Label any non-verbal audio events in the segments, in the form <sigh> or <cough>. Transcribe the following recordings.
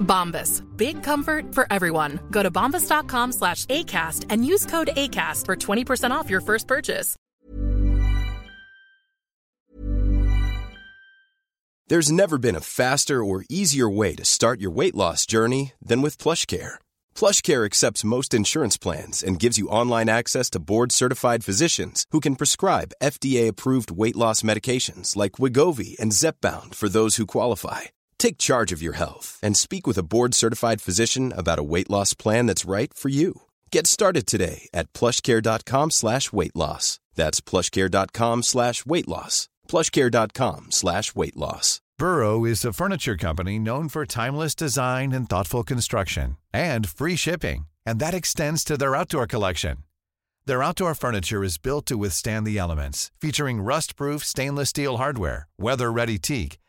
Bombas. Big comfort for everyone. Go to bombas.com slash ACAST and use code ACAST for 20% off your first purchase. There's never been a faster or easier way to start your weight loss journey than with PlushCare. PlushCare accepts most insurance plans and gives you online access to board-certified physicians who can prescribe FDA-approved weight loss medications like Wigovi and Zepbound for those who qualify. Take charge of your health and speak with a board-certified physician about a weight loss plan that's right for you. Get started today at plushcare.com slash weight loss. That's plushcare.com slash weight loss. plushcare.com slash weight loss. Burrow is a furniture company known for timeless design and thoughtful construction and free shipping, and that extends to their outdoor collection. Their outdoor furniture is built to withstand the elements, featuring rust-proof stainless steel hardware, weather-ready teak,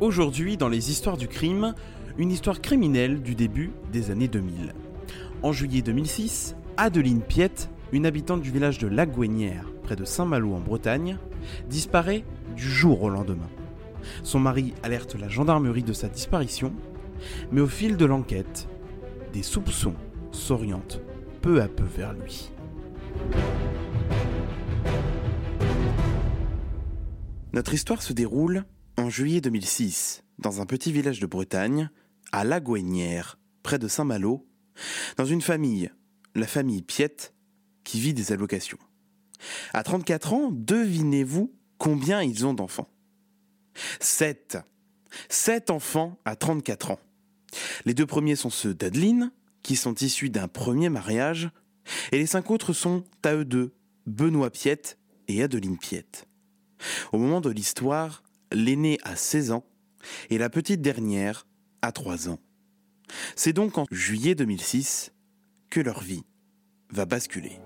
Aujourd'hui, dans les histoires du crime, une histoire criminelle du début des années 2000. En juillet 2006, Adeline Piette, une habitante du village de Lagouenière, près de Saint-Malo en Bretagne, disparaît du jour au lendemain. Son mari alerte la gendarmerie de sa disparition, mais au fil de l'enquête, des soupçons s'orientent peu à peu vers lui. Notre histoire se déroule en juillet 2006, dans un petit village de Bretagne, à Lagouenière, près de Saint-Malo, dans une famille, la famille Piette, qui vit des allocations. À 34 ans, devinez-vous combien ils ont d'enfants? Sept. Sept enfants à 34 ans. Les deux premiers sont ceux d'Adeline, qui sont issus d'un premier mariage, et les cinq autres sont à eux deux, Benoît Piette et Adeline Piette. Au moment de l'histoire, l'aîné a 16 ans et la petite dernière a 3 ans. C'est donc en juillet 2006 que leur vie va basculer.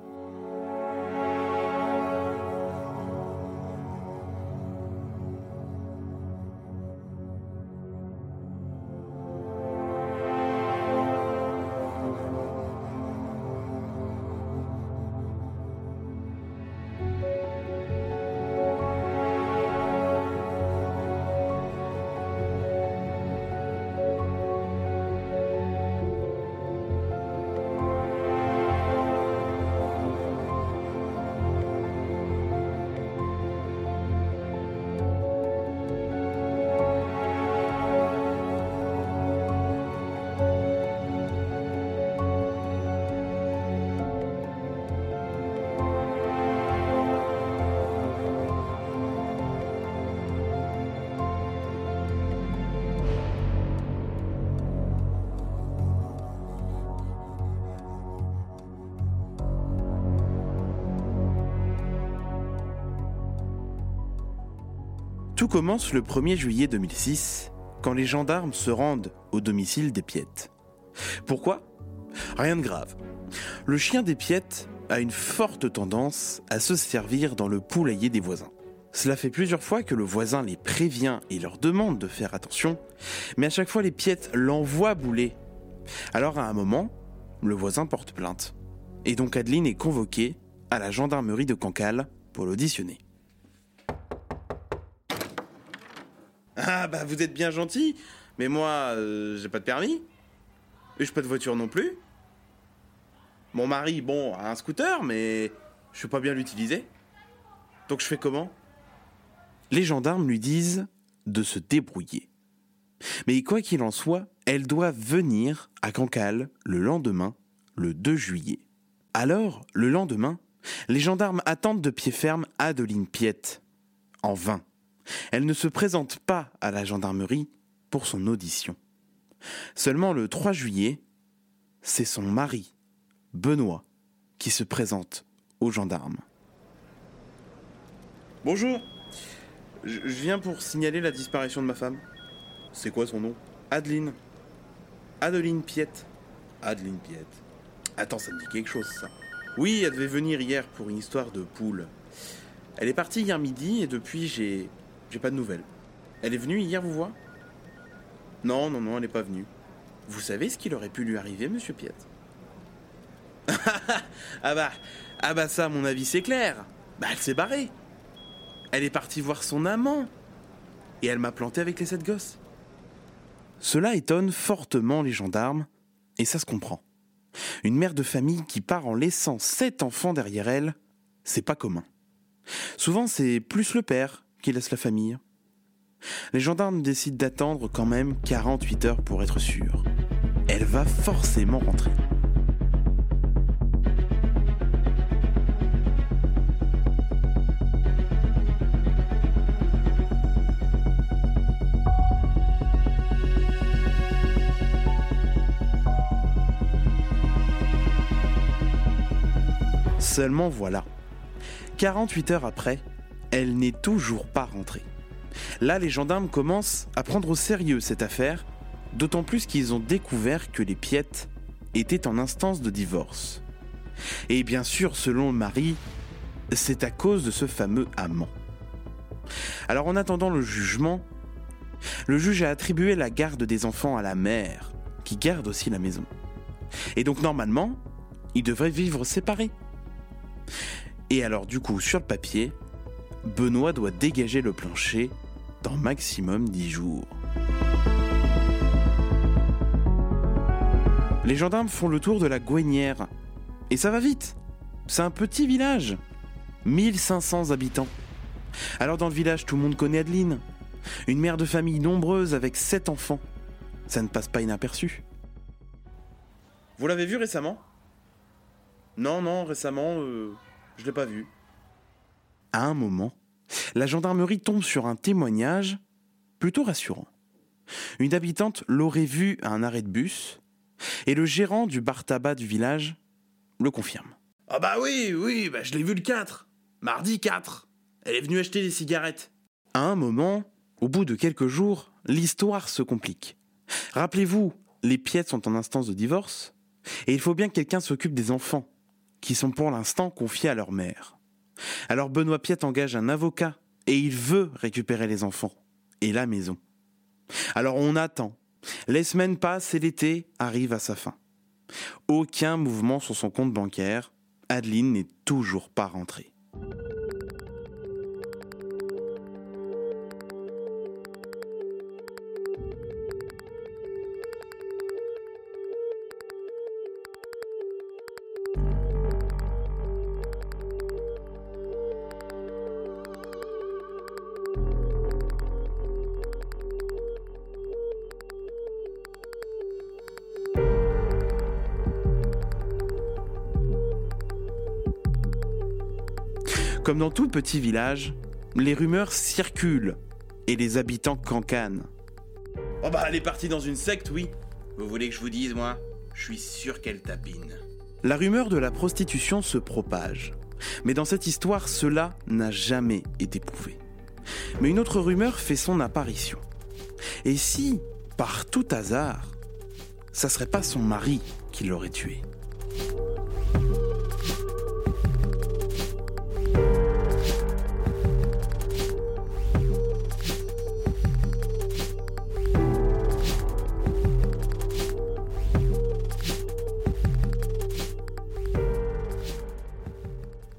Tout commence le 1er juillet 2006, quand les gendarmes se rendent au domicile des Piettes. Pourquoi? Rien de grave. Le chien des Piettes a une forte tendance à se servir dans le poulailler des voisins. Cela fait plusieurs fois que le voisin les prévient et leur demande de faire attention, mais à chaque fois les Piettes l'envoient bouler. Alors à un moment, le voisin porte plainte. Et donc Adeline est convoquée à la gendarmerie de Cancale pour l'auditionner. Ah bah vous êtes bien gentil, mais moi euh, j'ai pas de permis. Et j'ai pas de voiture non plus. Mon mari, bon, a un scooter, mais je sais pas bien l'utiliser. Donc je fais comment? Les gendarmes lui disent de se débrouiller. Mais quoi qu'il en soit, elle doit venir à Cancale le lendemain, le 2 juillet. Alors, le lendemain, les gendarmes attendent de pied ferme Adeline Piette. En vain. Elle ne se présente pas à la gendarmerie pour son audition. Seulement le 3 juillet, c'est son mari, Benoît, qui se présente aux gendarmes. Bonjour, je viens pour signaler la disparition de ma femme. C'est quoi son nom? Adeline. Adeline Piette. Adeline Piette. Attends, ça me dit quelque chose, ça. Oui, elle devait venir hier pour une histoire de poule. Elle est partie hier midi et depuis, j'ai. J'ai pas de nouvelles. Elle est venue hier vous voir? Non, non, non, elle n'est pas venue. Vous savez ce qu'il aurait pu lui arriver, monsieur Piette <laughs> Ah bah. Ah bah ça, à mon avis, c'est clair. Bah, elle s'est barrée. Elle est partie voir son amant. Et elle m'a planté avec les sept gosses. Cela étonne fortement les gendarmes, et ça se comprend. Une mère de famille qui part en laissant sept enfants derrière elle, c'est pas commun. Souvent, c'est plus le père qui laisse la famille. Les gendarmes décident d'attendre quand même 48 heures pour être sûrs. Elle va forcément rentrer. Seulement voilà. 48 heures après, elle n'est toujours pas rentrée. Là, les gendarmes commencent à prendre au sérieux cette affaire, d'autant plus qu'ils ont découvert que les Piettes étaient en instance de divorce. Et bien sûr, selon le mari, c'est à cause de ce fameux amant. Alors en attendant le jugement, le juge a attribué la garde des enfants à la mère, qui garde aussi la maison. Et donc normalement, ils devraient vivre séparés. Et alors du coup, sur le papier, Benoît doit dégager le plancher dans maximum 10 jours. Les gendarmes font le tour de la Gouenière. Et ça va vite. C'est un petit village. 1500 habitants. Alors dans le village, tout le monde connaît Adeline. Une mère de famille nombreuse avec 7 enfants. Ça ne passe pas inaperçu. Vous l'avez vu récemment? Non, non, récemment, euh, je l'ai pas vu. À un moment, la gendarmerie tombe sur un témoignage plutôt rassurant. Une habitante l'aurait vu à un arrêt de bus et le gérant du bar tabac du village le confirme. Ah bah oui, oui, bah je l'ai vu le 4. Mardi 4. Elle est venue acheter des cigarettes. À un moment, au bout de quelques jours, l'histoire se complique. Rappelez-vous, les Piettes sont en instance de divorce et il faut bien que quelqu'un s'occupe des enfants qui sont pour l'instant confiés à leur mère. Alors Benoît Piette engage un avocat et il veut récupérer les enfants et la maison. Alors on attend. Les semaines passent et l'été arrive à sa fin. Aucun mouvement sur son compte bancaire. Adeline n'est toujours pas rentrée. Comme dans tout petit village, les rumeurs circulent et les habitants cancanent. Oh bah elle est partie dans une secte, oui. Vous voulez que je vous dise, moi? Je suis sûr qu'elle tapine. La rumeur de la prostitution se propage. Mais dans cette histoire, cela n'a jamais été prouvé. Mais une autre rumeur fait son apparition. Et si, par tout hasard, ça serait pas son mari qui l'aurait tué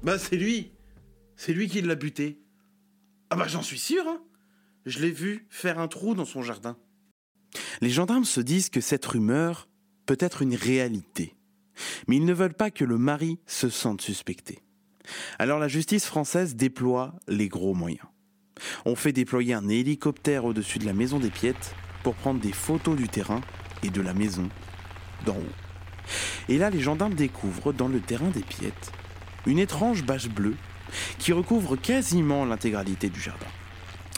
Bah c'est lui C'est lui qui l'a buté. Ah bah j'en suis sûr, hein Je l'ai vu faire un trou dans son jardin. Les gendarmes se disent que cette rumeur peut être une réalité. Mais ils ne veulent pas que le mari se sente suspecté. Alors la justice française déploie les gros moyens. On fait déployer un hélicoptère au-dessus de la maison des Piètes pour prendre des photos du terrain et de la maison d'en haut. Et là, les gendarmes découvrent dans le terrain des Piètes une étrange bâche bleue qui recouvre quasiment l'intégralité du jardin.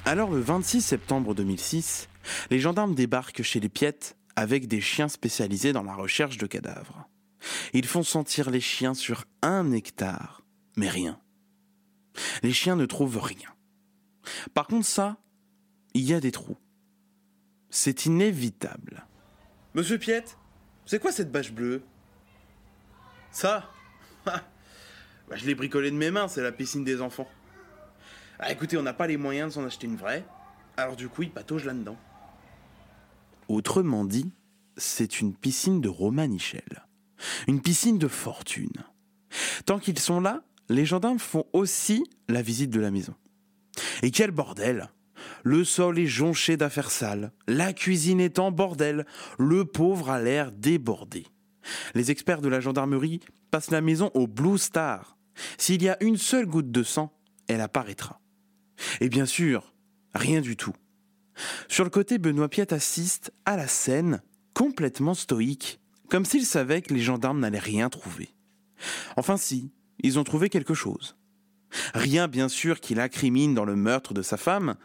Alors le 26 septembre 2006, les gendarmes débarquent chez les Piètes avec des chiens spécialisés dans la recherche de cadavres. Ils font sentir les chiens sur un hectare, mais rien. Les chiens ne trouvent rien. Par contre ça, il y a des trous. C'est inévitable. Monsieur Piette, c'est quoi cette bâche bleue? Ça? Bah, je l'ai bricolé de mes mains, c'est la piscine des enfants. Ah, écoutez, on n'a pas les moyens de s'en acheter une vraie, alors du coup, il patauge là-dedans. Autrement dit, c'est une piscine de Romanichel. Une piscine de fortune. Tant qu'ils sont là, les gendarmes font aussi la visite de la maison. Et quel bordel Le sol est jonché d'affaires sales, la cuisine est en bordel, le pauvre a l'air débordé. Les experts de la gendarmerie passent la maison au Blue Star, s'il y a une seule goutte de sang, elle apparaîtra. Et bien sûr, rien du tout. Sur le côté, Benoît Piette assiste à la scène, complètement stoïque, comme s'il savait que les gendarmes n'allaient rien trouver. Enfin si, ils ont trouvé quelque chose. Rien bien sûr qui l'incrimine dans le meurtre de sa femme,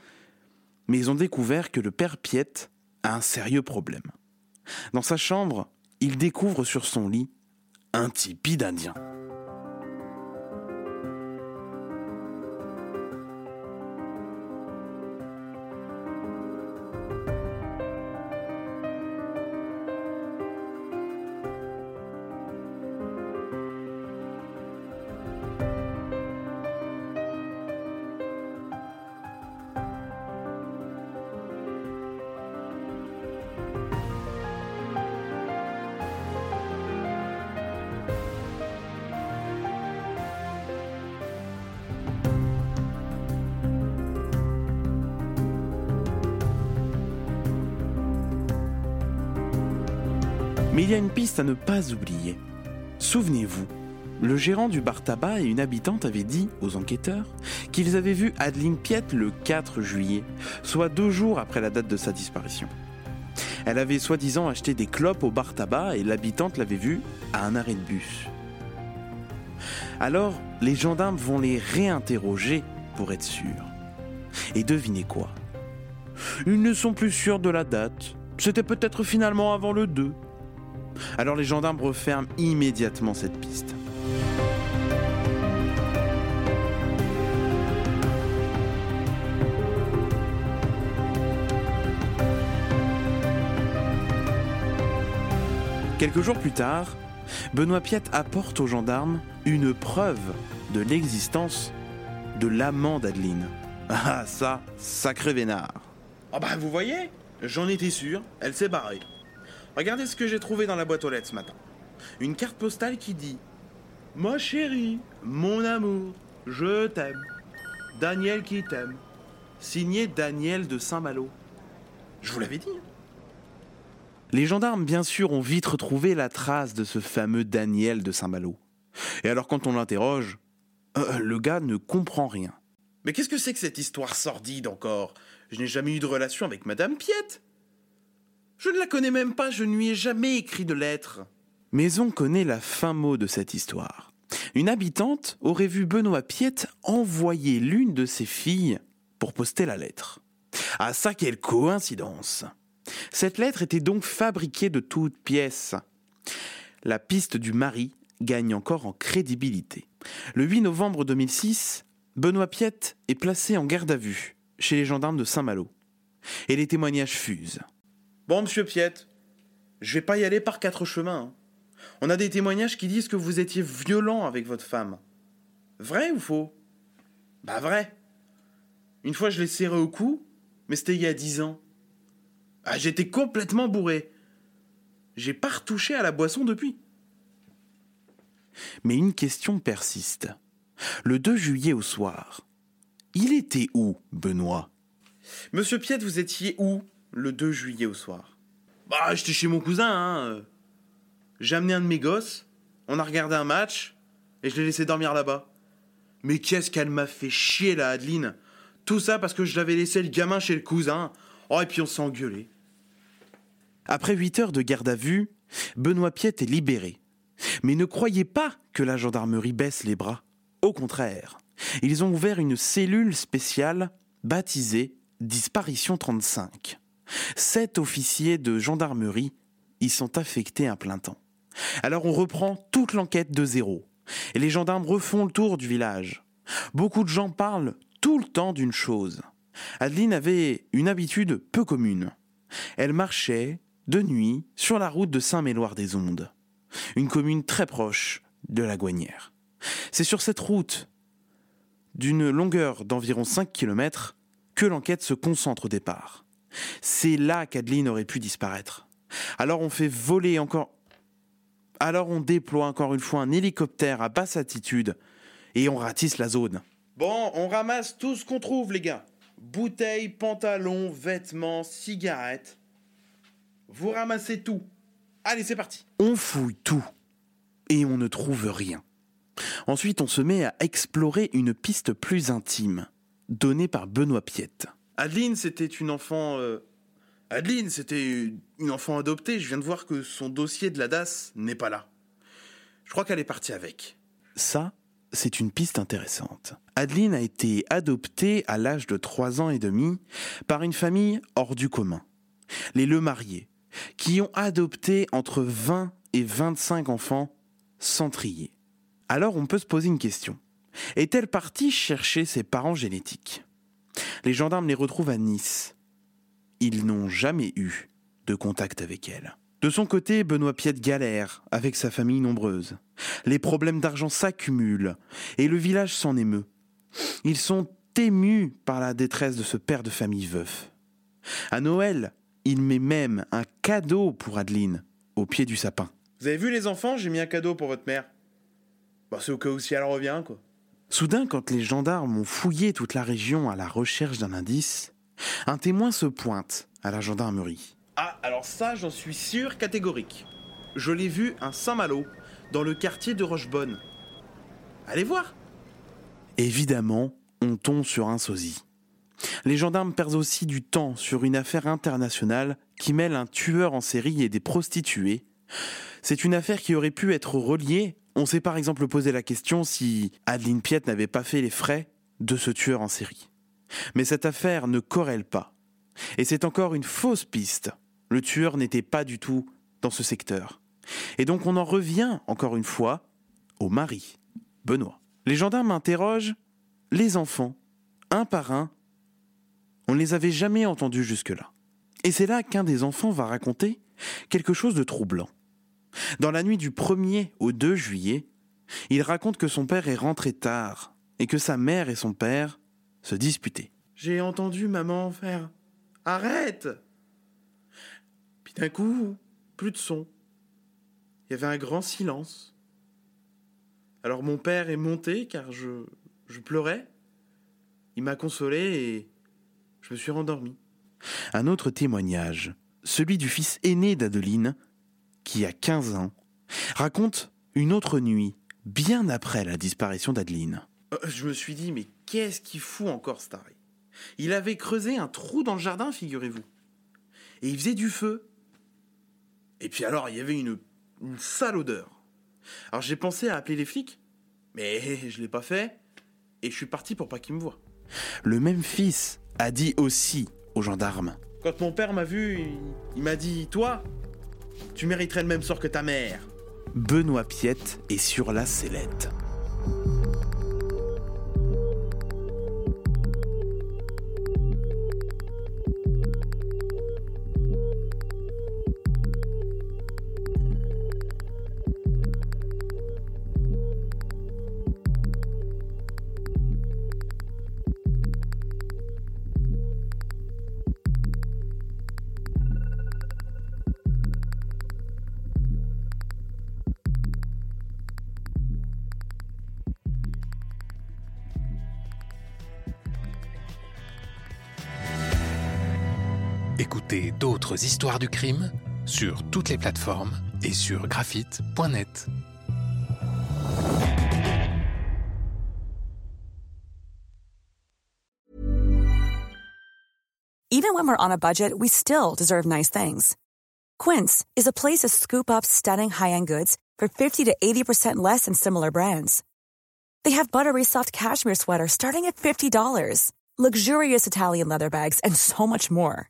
mais ils ont découvert que le père Piette a un sérieux problème. Dans sa chambre, il découvre sur son lit un tipi d'Indien. Y a une piste à ne pas oublier. Souvenez-vous, le gérant du bar tabac et une habitante avaient dit aux enquêteurs qu'ils avaient vu Adeline Piette le 4 juillet, soit deux jours après la date de sa disparition. Elle avait soi-disant acheté des clopes au bar tabac et l'habitante l'avait vue à un arrêt de bus. Alors, les gendarmes vont les réinterroger pour être sûrs. Et devinez quoi? Ils ne sont plus sûrs de la date. C'était peut-être finalement avant le 2. Alors les gendarmes referment immédiatement cette piste. Quelques jours plus tard, Benoît Piette apporte aux gendarmes une preuve de l'existence de l'amant d'Adeline. Ah ça, sacré vénard. Ah bah vous voyez, j'en étais sûr, elle s'est barrée. Regardez ce que j'ai trouvé dans la boîte aux lettres ce matin. Une carte postale qui dit Ma chérie, mon amour, je t'aime. Daniel qui t'aime. Signé Daniel de Saint-Malo. Je vous l'avais dit. Hein. Les gendarmes, bien sûr, ont vite retrouvé la trace de ce fameux Daniel de Saint-Malo. Et alors, quand on l'interroge, euh, le gars ne comprend rien. Mais qu'est-ce que c'est que cette histoire sordide encore? Je n'ai jamais eu de relation avec Madame Piette. Je ne la connais même pas, je ne lui ai jamais écrit de lettre. Mais on connaît la fin mot de cette histoire. Une habitante aurait vu Benoît Piette envoyer l'une de ses filles pour poster la lettre. Ah ça, quelle coïncidence Cette lettre était donc fabriquée de toutes pièces. La piste du mari gagne encore en crédibilité. Le 8 novembre 2006, Benoît Piette est placé en garde à vue chez les gendarmes de Saint-Malo. Et les témoignages fusent. Bon, monsieur Piette, je vais pas y aller par quatre chemins. hein. On a des témoignages qui disent que vous étiez violent avec votre femme. Vrai ou faux? Bah vrai. Une fois, je l'ai serré au cou, mais c'était il y a dix ans. Ah, j'étais complètement bourré. J'ai pas retouché à la boisson depuis. Mais une question persiste. Le 2 juillet au soir, il était où, Benoît? Monsieur Piette, vous étiez où? Le 2 juillet au soir Bah, j'étais chez mon cousin, hein. J'ai amené un de mes gosses, on a regardé un match, et je l'ai laissé dormir là-bas. Mais qu'est-ce qu'elle m'a fait chier, la Adeline Tout ça parce que je l'avais laissé le gamin chez le cousin. Oh, et puis on s'est engueulé. Après huit heures de garde à vue, Benoît Piette est libéré. Mais ne croyez pas que la gendarmerie baisse les bras. Au contraire, ils ont ouvert une cellule spéciale baptisée Disparition 35. Sept officiers de gendarmerie y sont affectés à plein temps. Alors on reprend toute l'enquête de zéro. Et les gendarmes refont le tour du village. Beaucoup de gens parlent tout le temps d'une chose. Adeline avait une habitude peu commune. Elle marchait de nuit sur la route de Saint-Méloire-des-Ondes, une commune très proche de la Gouanière. C'est sur cette route, d'une longueur d'environ 5 km, que l'enquête se concentre au départ. C'est là qu'Adeline aurait pu disparaître. Alors on fait voler encore... Alors on déploie encore une fois un hélicoptère à basse altitude et on ratisse la zone. Bon, on ramasse tout ce qu'on trouve, les gars. Bouteilles, pantalons, vêtements, cigarettes. Vous ramassez tout. Allez, c'est parti. On fouille tout et on ne trouve rien. Ensuite, on se met à explorer une piste plus intime, donnée par Benoît Piette. Adeline, c'était une enfant. euh, Adeline, c'était une enfant adoptée. Je viens de voir que son dossier de la DAS n'est pas là. Je crois qu'elle est partie avec. Ça, c'est une piste intéressante. Adeline a été adoptée à l'âge de 3 ans et demi par une famille hors du commun. Les Le Mariés, qui ont adopté entre 20 et 25 enfants sans trier. Alors on peut se poser une question. Est-elle partie chercher ses parents génétiques? Les gendarmes les retrouvent à Nice. Ils n'ont jamais eu de contact avec elle. De son côté, Benoît Piette galère avec sa famille nombreuse. Les problèmes d'argent s'accumulent et le village s'en émeut. Ils sont émus par la détresse de ce père de famille veuf. À Noël, il met même un cadeau pour Adeline au pied du sapin. Vous avez vu les enfants, j'ai mis un cadeau pour votre mère. Bah, c'est au cas où si elle revient, quoi. Soudain, quand les gendarmes ont fouillé toute la région à la recherche d'un indice, un témoin se pointe à la gendarmerie. Ah, alors ça, j'en suis sûr catégorique. Je l'ai vu à Saint-Malo, dans le quartier de Rochebonne. Allez voir Évidemment, on tombe sur un sosie. Les gendarmes perdent aussi du temps sur une affaire internationale qui mêle un tueur en série et des prostituées. C'est une affaire qui aurait pu être reliée. On s'est par exemple posé la question si Adeline Piette n'avait pas fait les frais de ce tueur en série. Mais cette affaire ne corrèle pas. Et c'est encore une fausse piste. Le tueur n'était pas du tout dans ce secteur. Et donc on en revient, encore une fois, au mari, Benoît. Les gendarmes interrogent les enfants, un par un. On ne les avait jamais entendus jusque-là. Et c'est là qu'un des enfants va raconter quelque chose de troublant. Dans la nuit du 1er au 2 juillet, il raconte que son père est rentré tard et que sa mère et son père se disputaient. J'ai entendu maman faire Arrête Puis d'un coup, plus de son. Il y avait un grand silence. Alors mon père est monté car je, je pleurais. Il m'a consolé et je me suis rendormi. Un autre témoignage, celui du fils aîné d'Adeline, qui a 15 ans, raconte une autre nuit, bien après la disparition d'Adeline. Euh, je me suis dit, mais qu'est-ce qu'il fout encore, Starry Il avait creusé un trou dans le jardin, figurez-vous. Et il faisait du feu. Et puis alors, il y avait une, une sale odeur. Alors j'ai pensé à appeler les flics, mais je l'ai pas fait, et je suis parti pour pas qu'ils me voient. Le même fils a dit aussi aux gendarmes. Quand mon père m'a vu, il, il m'a dit Toi, tu mériterais le même sort que ta mère. Benoît Piette est sur la sellette. D'autres histoires du crime sur toutes les plateformes et sur graphite.net. Even when we're on a budget, we still deserve nice things. Quince is a place to scoop up stunning high-end goods for 50 to 80% less than similar brands. They have buttery soft cashmere sweaters starting at $50, luxurious Italian leather bags, and so much more.